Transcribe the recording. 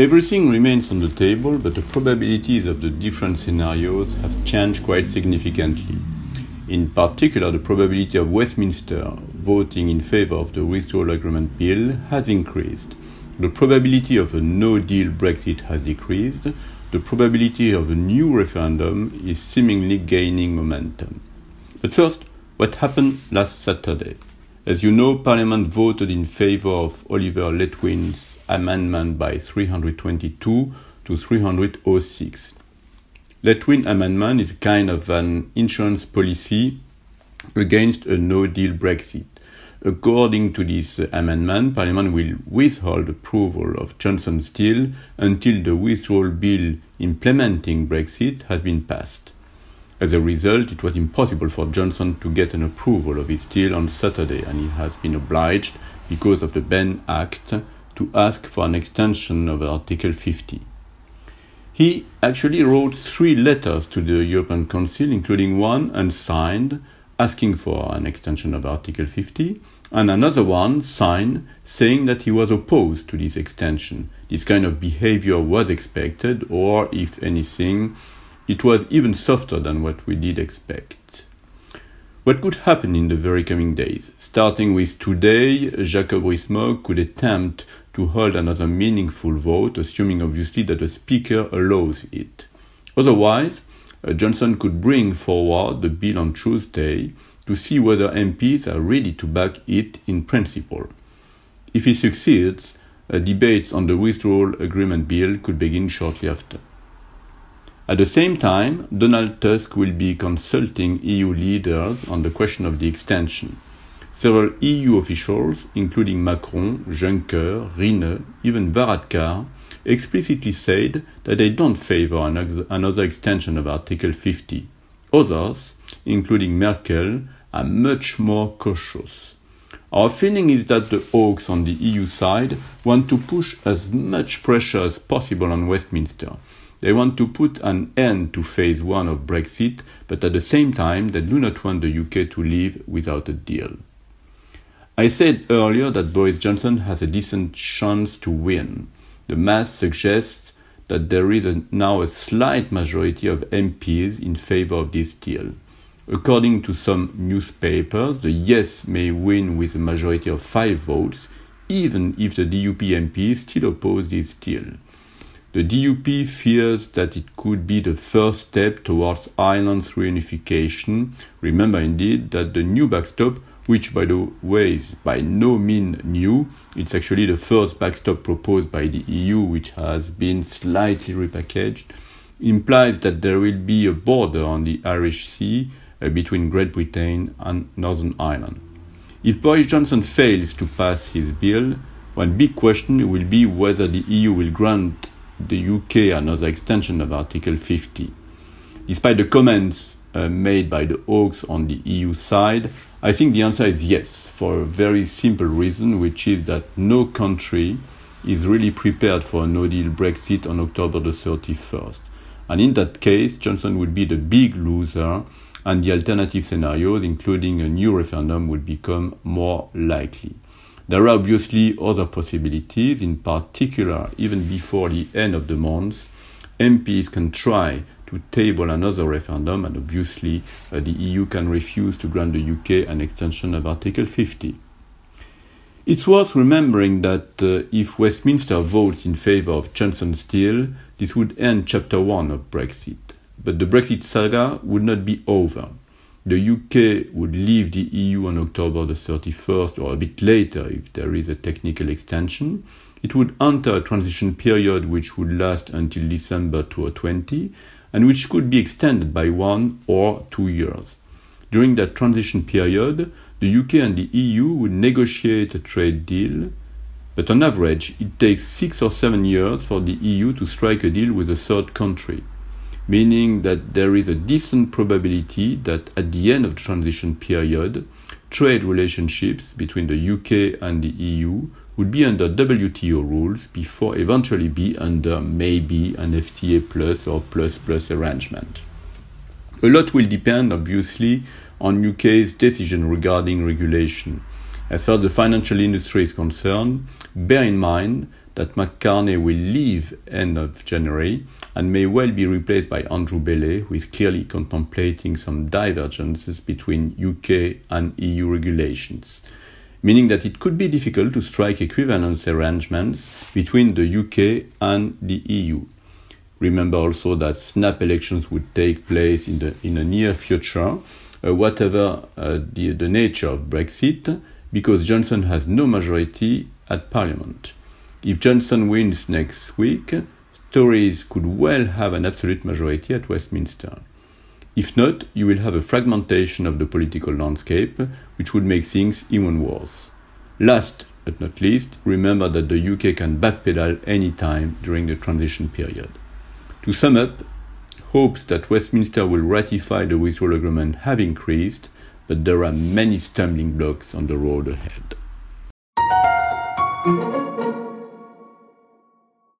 Everything remains on the table, but the probabilities of the different scenarios have changed quite significantly. In particular, the probability of Westminster voting in favor of the withdrawal agreement bill has increased. The probability of a no deal Brexit has decreased. The probability of a new referendum is seemingly gaining momentum. But first, what happened last Saturday? As you know, Parliament voted in favor of Oliver Letwin's amendment by 322 to 306. Letwin amendment is kind of an insurance policy against a no deal Brexit. According to this amendment, Parliament will withhold approval of Johnson's deal until the withdrawal bill implementing Brexit has been passed. As a result, it was impossible for Johnson to get an approval of his deal on Saturday, and he has been obliged, because of the Benn Act, to ask for an extension of Article 50. He actually wrote three letters to the European Council, including one unsigned, asking for an extension of Article 50, and another one signed saying that he was opposed to this extension. This kind of behavior was expected, or if anything, it was even softer than what we did expect. What could happen in the very coming days? Starting with today, Jacob Rees-Mogg could attempt to hold another meaningful vote, assuming obviously that the Speaker allows it. Otherwise, uh, Johnson could bring forward the bill on Tuesday to see whether MPs are ready to back it in principle. If he succeeds, uh, debates on the withdrawal agreement bill could begin shortly after. At the same time, Donald Tusk will be consulting EU leaders on the question of the extension. Several EU officials, including Macron, Juncker, Rinne, even Varadkar, explicitly said that they don't favor another extension of Article 50. Others, including Merkel, are much more cautious. Our feeling is that the hawks on the EU side want to push as much pressure as possible on Westminster they want to put an end to phase one of Brexit, but at the same time, they do not want the UK to leave without a deal. I said earlier that Boris Johnson has a decent chance to win. The math suggests that there is a, now a slight majority of MPs in favor of this deal. According to some newspapers, the yes may win with a majority of five votes, even if the DUP MPs still oppose this deal. The DUP fears that it could be the first step towards Ireland's reunification. Remember indeed that the new backstop, which by the way is by no means new, it's actually the first backstop proposed by the EU, which has been slightly repackaged, implies that there will be a border on the Irish Sea uh, between Great Britain and Northern Ireland. If Boris Johnson fails to pass his bill, one big question will be whether the EU will grant the UK another extension of Article 50. Despite the comments uh, made by the Hawks on the EU side, I think the answer is yes, for a very simple reason, which is that no country is really prepared for a no deal Brexit on October the 31st. And in that case, Johnson would be the big loser, and the alternative scenarios, including a new referendum, would become more likely. There are obviously other possibilities, in particular, even before the end of the month, MPs can try to table another referendum, and obviously, uh, the EU can refuse to grant the UK an extension of Article 50. It's worth remembering that uh, if Westminster votes in favour of Johnson's deal, this would end Chapter 1 of Brexit. But the Brexit saga would not be over the UK would leave the EU on October the 31st or a bit later if there is a technical extension. It would enter a transition period which would last until December 2020 and which could be extended by one or two years. During that transition period, the UK and the EU would negotiate a trade deal, but on average, it takes six or seven years for the EU to strike a deal with a third country meaning that there is a decent probability that at the end of the transition period, trade relationships between the UK and the EU would be under WTO rules before eventually be under maybe an FTA plus or plus plus arrangement. A lot will depend, obviously, on UK's decision regarding regulation. As far as the financial industry is concerned, bear in mind that Mark Carney will leave end of January and may well be replaced by Andrew Bailey, who is clearly contemplating some divergences between UK and EU regulations, meaning that it could be difficult to strike equivalence arrangements between the UK and the EU. Remember also that snap elections would take place in the in the near future, uh, whatever uh, the, the nature of Brexit, because Johnson has no majority at Parliament. If Johnson wins next week, Tories could well have an absolute majority at Westminster. If not, you will have a fragmentation of the political landscape, which would make things even worse. Last but not least, remember that the UK can backpedal any time during the transition period. To sum up, hopes that Westminster will ratify the withdrawal agreement have increased, but there are many stumbling blocks on the road ahead.